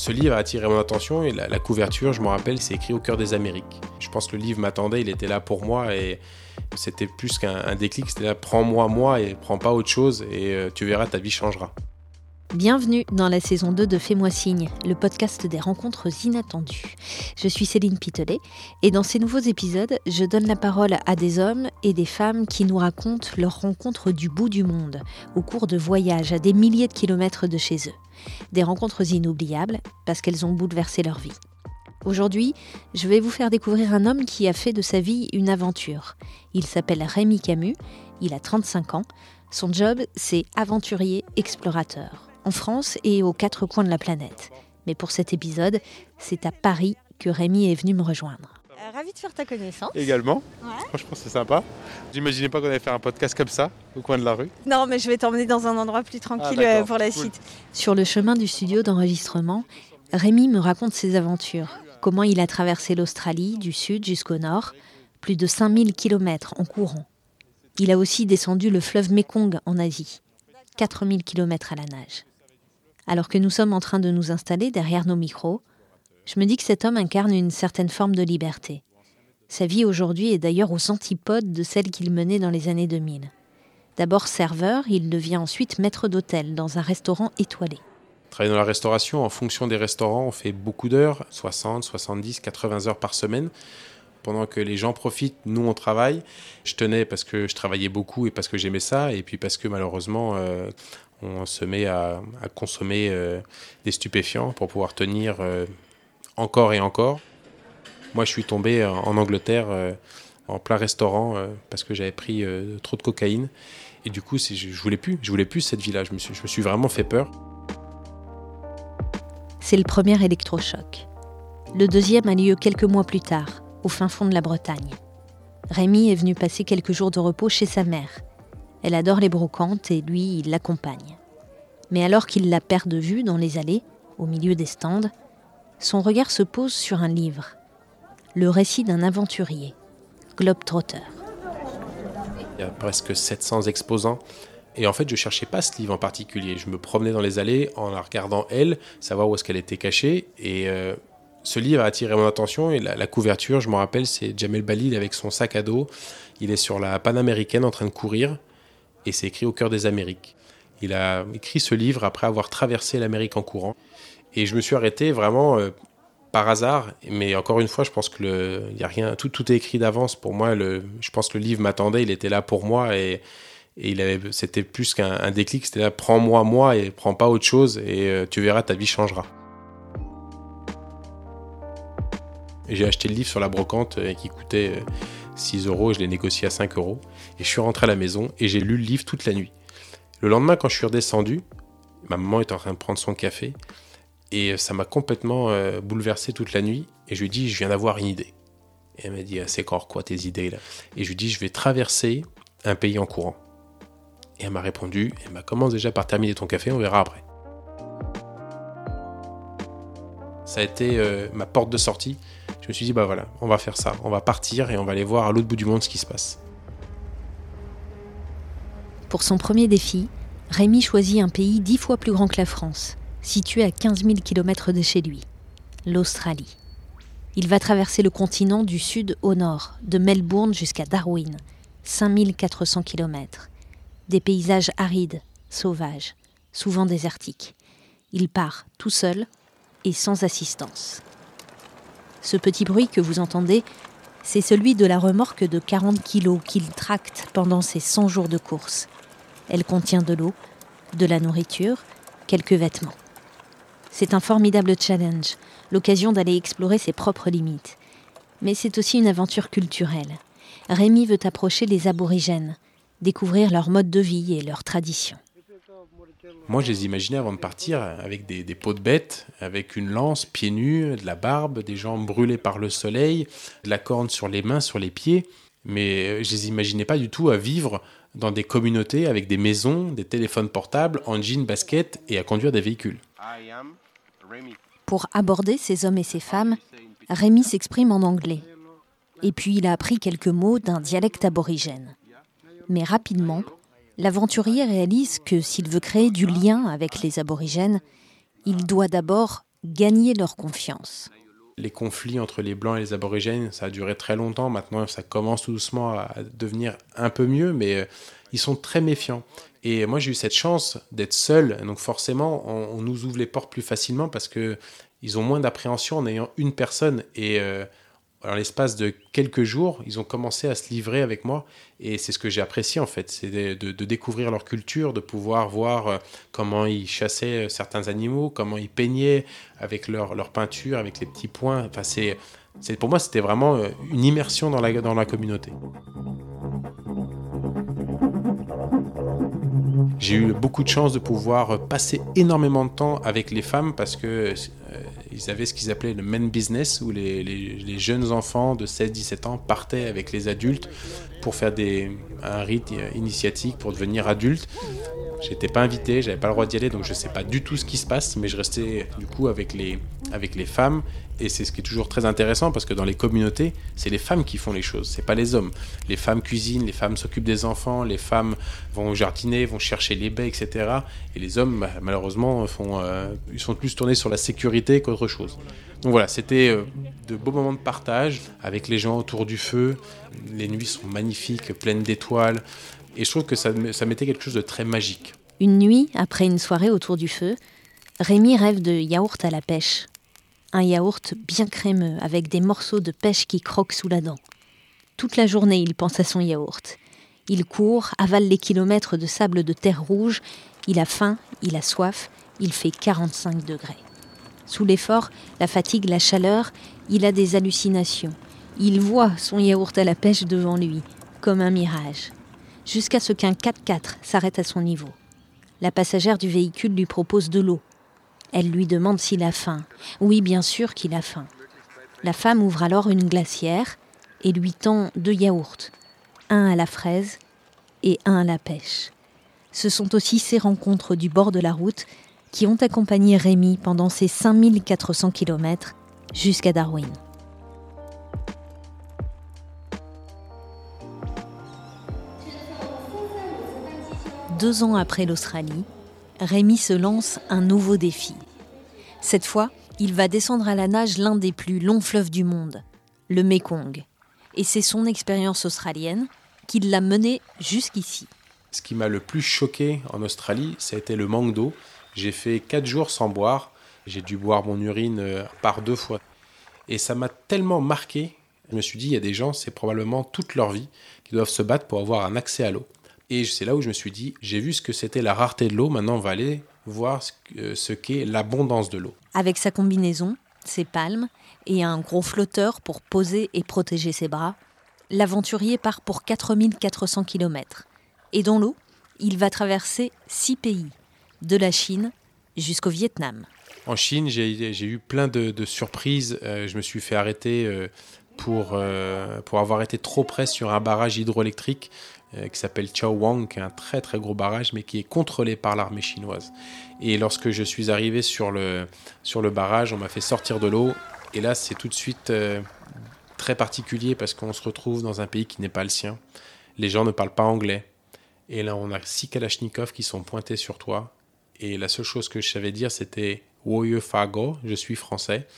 Ce livre a attiré mon attention et la, couverture, je me rappelle, c'est écrit au cœur des Amériques. Je pense que le livre m'attendait, il était là pour moi et c'était plus qu'un déclic, c'était là, prends-moi moi et prends pas autre chose et euh, tu verras, ta vie changera. Bienvenue dans la saison 2 de Fais-moi signe, le podcast des rencontres inattendues. Je suis Céline Pitelet et dans ces nouveaux épisodes, je donne la parole à des hommes et des femmes qui nous racontent leurs rencontres du bout du monde, au cours de voyages à des milliers de kilomètres de chez eux. Des rencontres inoubliables parce qu'elles ont bouleversé leur vie. Aujourd'hui, je vais vous faire découvrir un homme qui a fait de sa vie une aventure. Il s'appelle Rémi Camus, il a 35 ans. Son job, c'est aventurier explorateur en France et aux quatre coins de la planète. Mais pour cet épisode, c'est à Paris que Rémi est venu me rejoindre. Euh, ravi de faire ta connaissance. Également. Franchement, c'est sympa. J'imaginais pas qu'on allait faire un podcast comme ça, au coin de la rue. Non, mais je vais t'emmener dans un endroit plus tranquille ah, euh, pour la suite. Sur le chemin du studio d'enregistrement, Rémi me raconte ses aventures. Comment il a traversé l'Australie, du sud jusqu'au nord, plus de 5000 km en courant. Il a aussi descendu le fleuve Mekong en Asie, 4000 km à la nage alors que nous sommes en train de nous installer derrière nos micros, je me dis que cet homme incarne une certaine forme de liberté. Sa vie aujourd'hui est d'ailleurs aux antipodes de celle qu'il menait dans les années 2000. D'abord serveur, il devient ensuite maître d'hôtel dans un restaurant étoilé. Travailler dans la restauration, en fonction des restaurants, on fait beaucoup d'heures, 60, 70, 80 heures par semaine. Pendant que les gens profitent, nous on travaille. Je tenais parce que je travaillais beaucoup et parce que j'aimais ça, et puis parce que malheureusement, euh, on se met à, consommer euh, des stupéfiants pour pouvoir tenir euh, encore et encore. Moi, je suis tombé en Angleterre en plein restaurant parce que j'avais pris trop de cocaïne. Et du coup, je, je voulais plus, je voulais plus cette vie-là. Je me suis, je me suis vraiment fait peur. C'est le premier électrochoc. Le deuxième a lieu quelques mois plus tard, au fin fond de la Bretagne. Rémi est venu passer quelques jours de repos chez sa mère, elle adore les brocantes et lui, il l'accompagne. Mais alors qu'il la perd de vue dans les allées, au milieu des stands, son regard se pose sur un livre, le récit d'un aventurier, Globetrotter. Il y a presque 700 exposants. Et en fait, je cherchais pas ce livre en particulier. Je me promenais dans les allées en la regardant elle, savoir où est-ce qu'elle était cachée. Et euh, ce livre a attiré mon attention. Et la, couverture, je me rappelle, c'est Jamel Balil avec son sac à dos. Il est sur la panaméricaine en train de courir et c'est écrit au cœur des Amériques. Il a écrit ce livre après avoir traversé l'Amérique en courant. Et je me suis arrêté vraiment euh, par hasard. Mais encore une fois, je pense que le, y a rien, tout, est écrit d'avance. Pour moi, je pense que le livre m'attendait, il était là pour moi et, et c'était plus qu'un déclic. C'était là, prends-moi moi et prends pas autre chose et euh, tu verras, ta vie changera. J'ai acheté le livre sur la brocante euh, qui coûtait 6 euros, je l'ai négocié à 5 euros. Et je suis rentré à la maison et j'ai lu le livre toute la nuit. Le lendemain, quand je suis redescendu, ma maman était en train de prendre son café et ça m'a complètement euh, bouleversé toute la nuit. Et je lui ai dit, je viens d'avoir une idée. Et elle m'a dit, c'est encore quoi tes idées là? Et je lui ai dit, je vais traverser un pays en courant. Et elle m'a répondu, elle m'a commencé déjà par terminer ton café, on verra après. Ça a été euh, ma porte de sortie. Je me suis dit, bah voilà, on va faire ça. On va partir et on va aller voir à l'autre bout du monde ce qui se passe. Pour son premier défi, Rémi choisit un pays dix fois plus grand que la France, situé à 15 000 km de chez lui, l'Australie. Il va traverser le continent du sud au nord, de Melbourne jusqu'à Darwin, 5400 km. Des paysages arides, sauvages, souvent désertiques. Il part tout seul et sans assistance. Ce petit bruit que vous entendez, c'est celui de la remorque de 40 kg qu'il tracte pendant ses 100 jours de course. Elle contient de l'eau, de la nourriture, quelques vêtements. C'est un formidable challenge, l'occasion d'aller explorer ses propres limites. Mais c'est aussi une aventure culturelle. Rémi veut approcher les aborigènes, découvrir leur mode de vie et leurs traditions. Moi, je les imaginais avant de partir avec des, peaux de bêtes, avec une lance, pieds nus, de la barbe, des jambes brûlées par le soleil, de la corne sur les mains, sur les pieds. Mais je les imaginais pas du tout à vivre dans des communautés avec des maisons, des téléphones portables, en jean, basket et à conduire des véhicules. Pour aborder ces hommes et ces femmes, Rémi s'exprime en anglais. Et puis il a appris quelques mots d'un dialecte aborigène. Mais rapidement, l'aventurier réalise que s'il veut créer du lien avec les aborigènes, il doit d'abord gagner leur confiance. Les conflits entre les Blancs et les Aborigènes, ça a duré très longtemps. Maintenant, ça commence tout doucement à devenir un peu mieux, mais euh, ils sont très méfiants. Et moi, j'ai eu cette chance d'être seul. Donc forcément, on, nous ouvre les portes plus facilement parce que ils ont moins d'appréhension en ayant une personne. Et euh, en l'espace de quelques jours, ils ont commencé à se livrer avec moi. Et c'est ce que j'ai apprécié en fait, c'est de, découvrir leur culture, de pouvoir voir euh, comment ils chassaient certains animaux, comment ils peignaient avec leur, leur peinture, avec les petits points. Enfin, c'est, pour moi, c'était vraiment euh, une immersion dans la, dans la communauté. J'ai eu beaucoup de chance de pouvoir passer énormément de temps avec les femmes parce que euh, ils avaient ce qu'ils appelaient le men business où les, jeunes enfants de 16-17 ans partaient avec les adultes pour faire des, un rite initiatique pour devenir adultes. J'étais pas invité, j'avais pas le droit d'y aller, donc je sais pas du tout ce qui se passe, mais je restais du coup avec les, avec les femmes. Et c'est ce qui est toujours très intéressant parce que dans les communautés, c'est les femmes qui font les choses, c'est pas les hommes. Les femmes cuisinent, les femmes s'occupent des enfants, les femmes vont jardiner, vont chercher les baies, etc. Et les hommes, bah, malheureusement, font, euh, ils sont plus tournés sur la sécurité qu'autre chose. Donc voilà, c'était euh, de beaux moments de partage avec les gens autour du feu. Les nuits sont magnifiques, pleines d'étoiles. Et je trouve que ça, ça mettait quelque chose de très magique. Une nuit, après une soirée autour du feu, Rémi rêve de yaourt à la pêche. Un yaourt bien crémeux avec des morceaux de pêche qui croquent sous la dent. Toute la journée, il pense à son yaourt. Il court, avale les kilomètres de sable de terre rouge. Il a faim, il a soif, il fait 45 degrés. Sous l'effort, la fatigue, la chaleur, il a des hallucinations. Il voit son yaourt à la pêche devant lui, comme un mirage jusqu'à ce qu'un 4x4 s'arrête à son niveau. La passagère du véhicule lui propose de l'eau. Elle lui demande s'il a faim. Oui, bien sûr qu'il a faim. La femme ouvre alors une glacière et lui tend deux yaourts, un à la fraise et un à la pêche. Ce sont aussi ces rencontres du bord de la route qui ont accompagné Rémi pendant ses 5400 km jusqu'à Darwin. Deux ans après l'Australie, Rémi se lance un nouveau défi. Cette fois, il va descendre à la nage l'un des plus longs fleuves du monde, le Mekong. Et c'est son expérience australienne qui l'a mené jusqu'ici. Ce qui m'a le plus choqué en Australie, ça a été le manque d'eau. J'ai fait quatre jours sans boire. J'ai dû boire mon urine euh, par deux fois. Et ça m'a tellement marqué. Je me suis dit, il y a des gens, c'est probablement toute leur vie, qui doivent se battre pour avoir un accès à l'eau. Et c'est là où je me suis dit, j'ai vu ce que c'était la rareté de l'eau, maintenant on va aller voir ce qu'est l'abondance de l'eau. Avec sa combinaison, ses palmes et un gros flotteur pour poser et protéger ses bras, l'aventurier part pour 4400 km. Et dans l'eau, il va traverser six pays, de la Chine jusqu'au Vietnam. En Chine, j'ai eu plein de, surprises. Euh, je me suis fait arrêter euh, pour, euh, pour avoir été trop près sur un barrage hydroélectrique. Euh, qui s'appelle Wang, qui est un très très gros barrage, mais qui est contrôlé par l'armée chinoise. Et lorsque je suis arrivé sur le, sur le barrage, on m'a fait sortir de l'eau. Et là, c'est tout de suite euh, très particulier parce qu'on se retrouve dans un pays qui n'est pas le sien. Les gens ne parlent pas anglais. Et là, on a six Kalachnikov qui sont pointés sur toi. Et la seule chose que je savais dire, c'était Woye Fago, je suis français.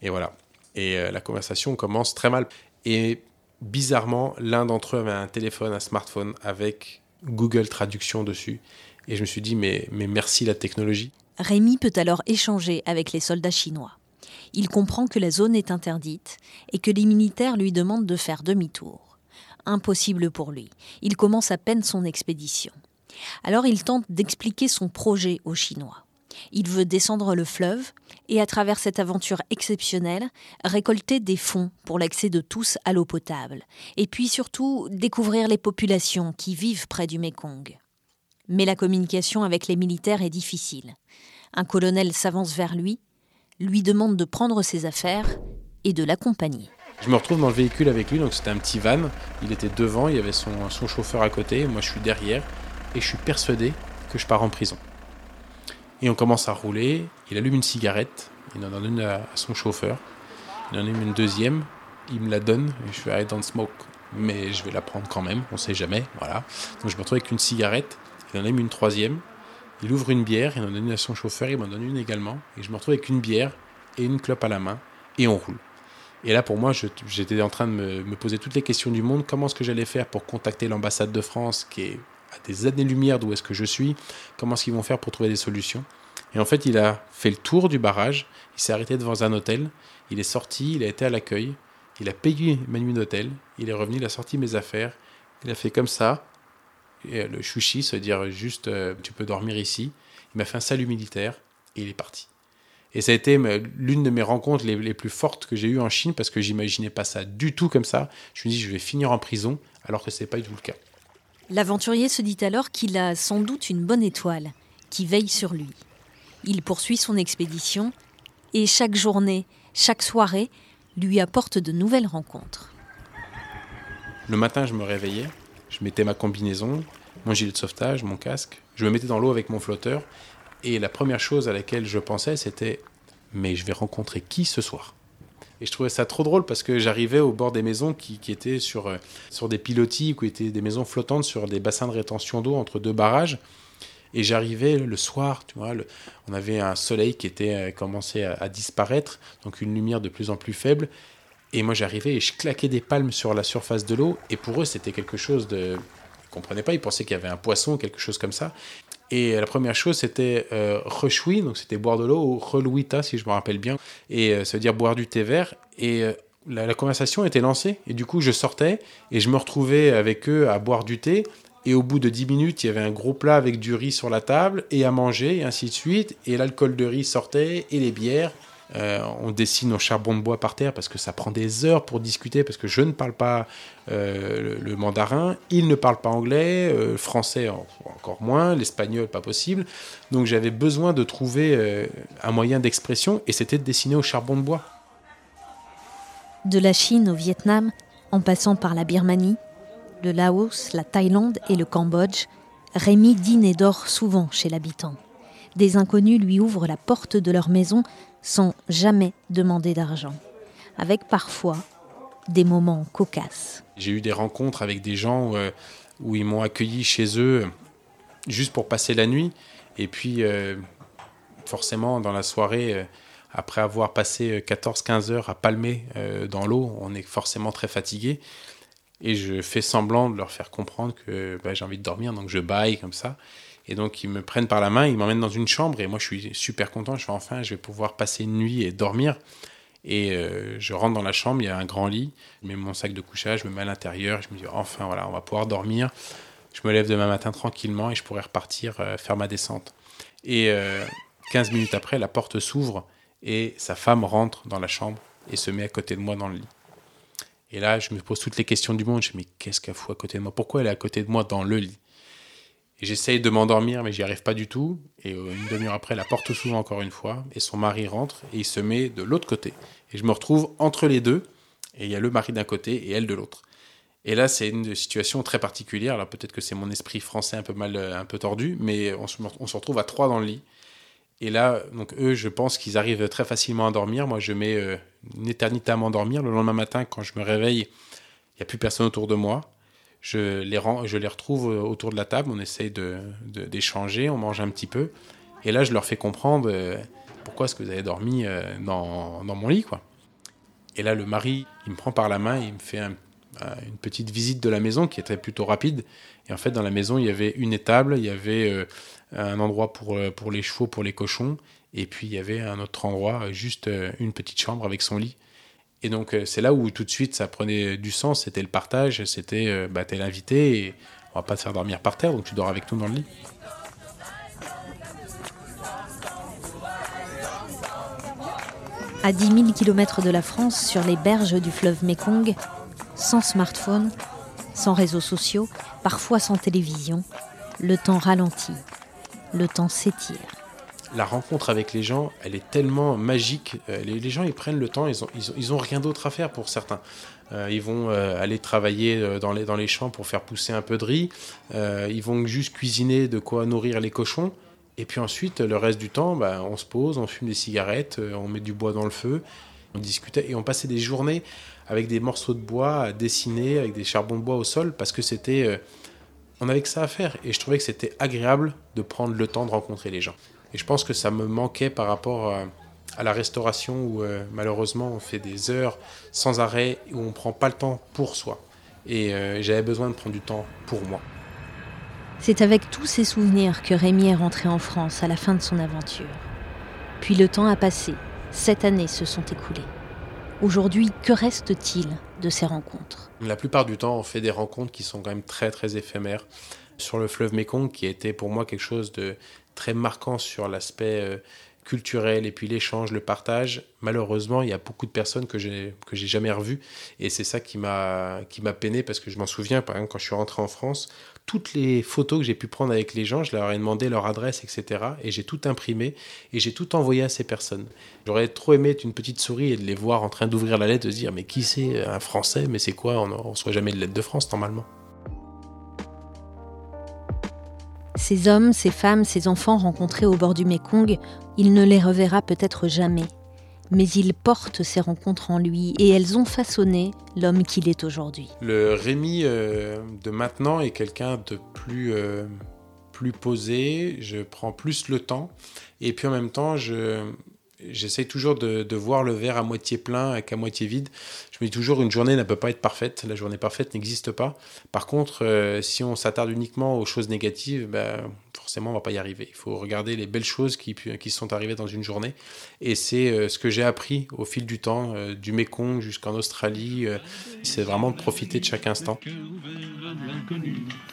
Et voilà. Et euh, la conversation commence très mal. Et bizarrement, l'un d'entre eux avait un téléphone, un smartphone avec Google Traduction dessus. Et je me suis dit, mais, mais merci la technologie. Rémi peut alors échanger avec les soldats chinois. Il comprend que la zone est interdite et que les militaires lui demandent de faire demi-tour. Impossible pour lui. Il commence à peine son expédition. Alors il tente d'expliquer son projet aux Chinois. Il veut descendre le fleuve et, à travers cette aventure exceptionnelle, récolter des fonds pour l'accès de tous à l'eau potable, et puis surtout découvrir les populations qui vivent près du Mékong. Mais la communication avec les militaires est difficile. Un colonel s'avance vers lui, lui demande de prendre ses affaires et de l'accompagner. Je me retrouve dans le véhicule avec lui, donc c'était un petit van. Il était devant, il y avait son, son chauffeur à côté, moi je suis derrière, et je suis persuadé que je pars en prison. Et on commence à rouler. Il allume une cigarette. Il en donne une à, son chauffeur. Il en allume une deuxième. Il me la donne. Et je fais I don't smoke. Mais je vais la prendre quand même. On sait jamais. Voilà. Donc je me retrouve avec une cigarette. Il en allume une troisième. Il ouvre une bière, il en donne une à son chauffeur, il m'en donne une également. Et je me retrouve avec une bière et une clope à la main. Et on roule. Et là, pour moi, j'étais en train de me, poser toutes les questions du monde. Comment est-ce que j'allais faire pour contacter l'ambassade de France, qui est à des années-lumière d'où est-ce que je suis Comment est-ce qu'ils vont faire pour trouver des solutions Et en fait, il a fait le tour du barrage. Il s'est arrêté devant un hôtel. Il est sorti, il a été à l'accueil. Il a payé ma nuit d'hôtel. Il est revenu, il a sorti mes affaires. Il a fait comme ça. Et le chouchi, se dire juste, euh, tu peux dormir ici. Il m'a fait un salut militaire et il est parti. Et ça a été l'une de mes rencontres les, plus fortes que j'ai eues en Chine parce que j'imaginais pas ça du tout comme ça. Je me dis, je vais finir en prison alors que ce n'est pas du tout le cas. L'aventurier se dit alors qu'il a sans doute une bonne étoile qui veille sur lui. Il poursuit son expédition et chaque journée, chaque soirée lui apporte de nouvelles rencontres. Le matin, je me réveillais, je mettais ma combinaison, mon gilet de sauvetage, mon casque, je me mettais dans l'eau avec mon flotteur et la première chose à laquelle je pensais, c'était mais je vais rencontrer qui ce soir? Et je trouvais ça trop drôle parce que j'arrivais au bord des maisons qui, étaient sur, euh, sur des pilotis, qui étaient des maisons flottantes sur des bassins de rétention d'eau entre deux barrages. Et j'arrivais le soir, tu vois, on avait un soleil qui était euh, commencé à, disparaître, donc une lumière de plus en plus faible. Et moi j'arrivais et je claquais des palmes sur la surface de l'eau. Et pour eux c'était quelque chose de... Ils comprenaient pas, ils pensaient qu'il y avait un poisson, quelque chose comme ça. Et la première chose, c'était euh, donc c'était boire de l'eau, ou relouita, si je me rappelle bien, et euh, ça veut dire boire du thé vert. Et euh, la, conversation était lancée, et du coup, je sortais, et je me retrouvais avec eux à boire du thé. Et au bout de 10 minutes, il y avait un gros plat avec du riz sur la table, et à manger, et ainsi de suite. Et l'alcool de riz sortait, et les bières. Euh, on dessine au charbon de bois par terre parce que ça prend des heures pour discuter, parce que je ne parle pas euh, le, mandarin, il ne parle pas anglais, euh, français encore moins, l'espagnol pas possible. Donc j'avais besoin de trouver un moyen d'expression et c'était de dessiner au charbon de bois. De la Chine au Vietnam, en passant par la Birmanie, le Laos, la Thaïlande et le Cambodge, Rémi dîne et dort souvent chez l'habitant. Des inconnus lui ouvrent la porte de leur maison sans jamais demander d'argent, avec parfois des moments cocasses. J'ai eu des rencontres avec des gens euh, où ils m'ont accueilli chez eux juste pour passer la nuit. Et puis, euh, forcément, dans la soirée, euh, après avoir passé 14-15 heures à palmer dans l'eau, on est forcément très fatigué. Et je fais semblant de leur faire comprendre que bah, j'ai envie de dormir, donc je baille comme ça. Et donc, ils me prennent par la main, ils m'emmènent dans une chambre. Et moi, je suis super content. Je fais enfin, je vais pouvoir passer une nuit et dormir. Et euh, je rentre dans la chambre, il y a un grand lit. Je mets mon sac de couchage, je me mets à l'intérieur. Je me dis, enfin, voilà, on va pouvoir dormir. Je me lève demain matin tranquillement et je pourrai repartir euh, faire ma descente. Et 15 euh, minutes après, la porte s'ouvre et sa femme rentre dans la chambre et se met à côté de moi dans le lit. Et là, je me pose toutes les questions du monde. Je me dis, mais qu'est-ce qu'elle fout à côté de moi? Pourquoi elle est à côté de moi dans le lit? Et j'essaye de m'endormir, mais j'y arrive pas du tout. Et euh, une demi-heure après, la porte s'ouvre encore une fois, et son mari rentre, et il se met de l'autre côté. Et je me retrouve entre les deux, et il y a le mari d'un côté et elle de l'autre. Et là, c'est une situation très particulière. Alors peut-être que c'est mon esprit français un peu mal, euh, un peu tordu, mais on se, retrouve à trois dans le lit. Et là, donc eux, je pense qu'ils arrivent très facilement à dormir. Moi, je mets euh, une éternité à m'endormir. Le lendemain matin, quand je me réveille, il n'y a plus personne autour de moi je les, je les retrouve autour de la table, on essaye d'échanger, de, on mange un petit peu. Et là, je leur fais comprendre euh, pourquoi est-ce que vous avez dormi euh, dans, dans, mon lit. quoi. Et là, le mari, il me prend par la main, il me fait une petite visite de la maison qui était plutôt rapide. Et en fait, dans la maison, il y avait une étable, il y avait euh, un endroit pour, pour les chevaux, pour les cochons, et puis il y avait un autre endroit, juste une petite chambre avec son lit. Et donc, euh, c'est là où tout de suite ça prenait du sens. C'était le partage, c'était euh, bah, t'es l'invité et on va pas te faire dormir par terre, donc tu dors avec nous dans le lit. À 10 000 km de la France, sur les berges du fleuve Mekong, sans smartphone, sans réseaux sociaux, parfois sans télévision, le temps ralentit, le temps s'étire la rencontre avec les gens, elle est tellement magique. Euh, les, gens, ils prennent le temps, ils ont, ils ont, rien d'autre à faire pour certains. Euh, ils vont euh, aller travailler dans les, dans les champs pour faire pousser un peu de riz. ils vont juste cuisiner de quoi nourrir les cochons. Et puis ensuite, le reste du temps, bah, on se pose, on fume des cigarettes, on met du bois dans le feu, on discutait et on passait des journées avec des morceaux de bois à dessiner, avec des charbons de bois au sol, parce que c'était on avait que ça à faire. Et je trouvais que c'était agréable de prendre le temps de rencontrer les gens. Et je pense que ça me manquait par rapport à, la restauration où euh, malheureusement on fait des heures sans arrêt, où on ne prend pas le temps pour soi. Et euh, j'avais besoin de prendre du temps pour moi. C'est avec tous ces souvenirs que Rémi est rentré en France à la fin de son aventure. Puis le temps a passé, sept années se sont écoulées. Aujourd'hui, que reste-t-il de ces rencontres? La plupart du temps, on fait des rencontres qui sont quand même très très éphémères. Sur le fleuve Mekong, qui été pour moi quelque chose de très marquant sur l'aspect euh, culturel et puis l'échange, le partage. Malheureusement, il y a beaucoup de personnes que j'ai que j'ai jamais revues et c'est ça qui m'a qui m'a peiné parce que je m'en souviens par exemple quand je suis rentré en France, toutes les photos que j'ai pu prendre avec les gens, je leur ai demandé leur adresse, etc. Et j'ai tout imprimé et j'ai tout envoyé à ces personnes. J'aurais trop aimé être une petite souris et de les voir en train d'ouvrir la lettre, de se dire mais qui c'est un Français, mais c'est quoi On ne reçoit jamais de lettre de France normalement. Ces hommes, ces femmes, ces enfants rencontrés au bord du Mékong, il ne les reverra peut-être jamais mais il porte ces rencontres en lui et elles ont façonné l'homme qu'il est aujourd'hui. Le Rémi euh, de maintenant est quelqu'un de plus, euh, plus posé, je prends plus le temps et puis en même temps je, j'essaie toujours de, voir le verre à moitié plein qu'à moitié vide. Je me dis toujours une journée ne peut pas être parfaite, la journée parfaite n'existe pas. Par contre, euh, si on s'attarde uniquement aux choses négatives, ben, forcément on va pas y arriver. Il faut regarder les belles choses qui, qui sont arrivées dans une journée. Et c'est euh, ce que j'ai appris au fil du temps, euh, du Mékong jusqu'en Australie. c'est vraiment de profiter de chaque instant.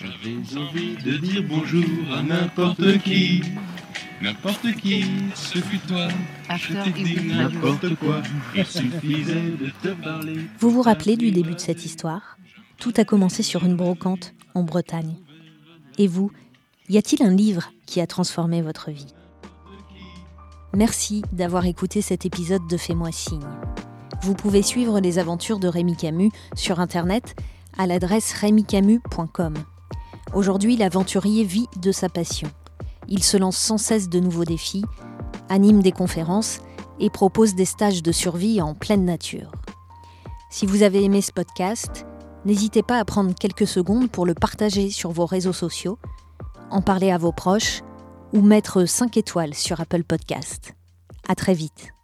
J'avais envie de dire bonjour à n'importe qui. N'importe qui, ce fut toi. n'importe quoi. Il suffisait de te parler. Vous vous rappelez du début de cette histoire? Tout a commencé sur une brocante en Bretagne. Et vous, y a-t-il un livre qui a transformé votre vie? Merci d'avoir écouté cet épisode de Fais-moi signe. Vous pouvez suivre les aventures de Rémi Camus sur internet à l'adresse rémicamus.com. Aujourd'hui, l'aventurier vit de sa passion il se lance sans cesse de nouveaux défis, anime des conférences et propose des stages de survie en pleine nature. Si vous avez aimé ce podcast, n'hésitez pas à prendre quelques secondes pour le partager sur vos réseaux sociaux, en parler à vos proches ou mettre 5 étoiles sur Apple Podcast. À très vite.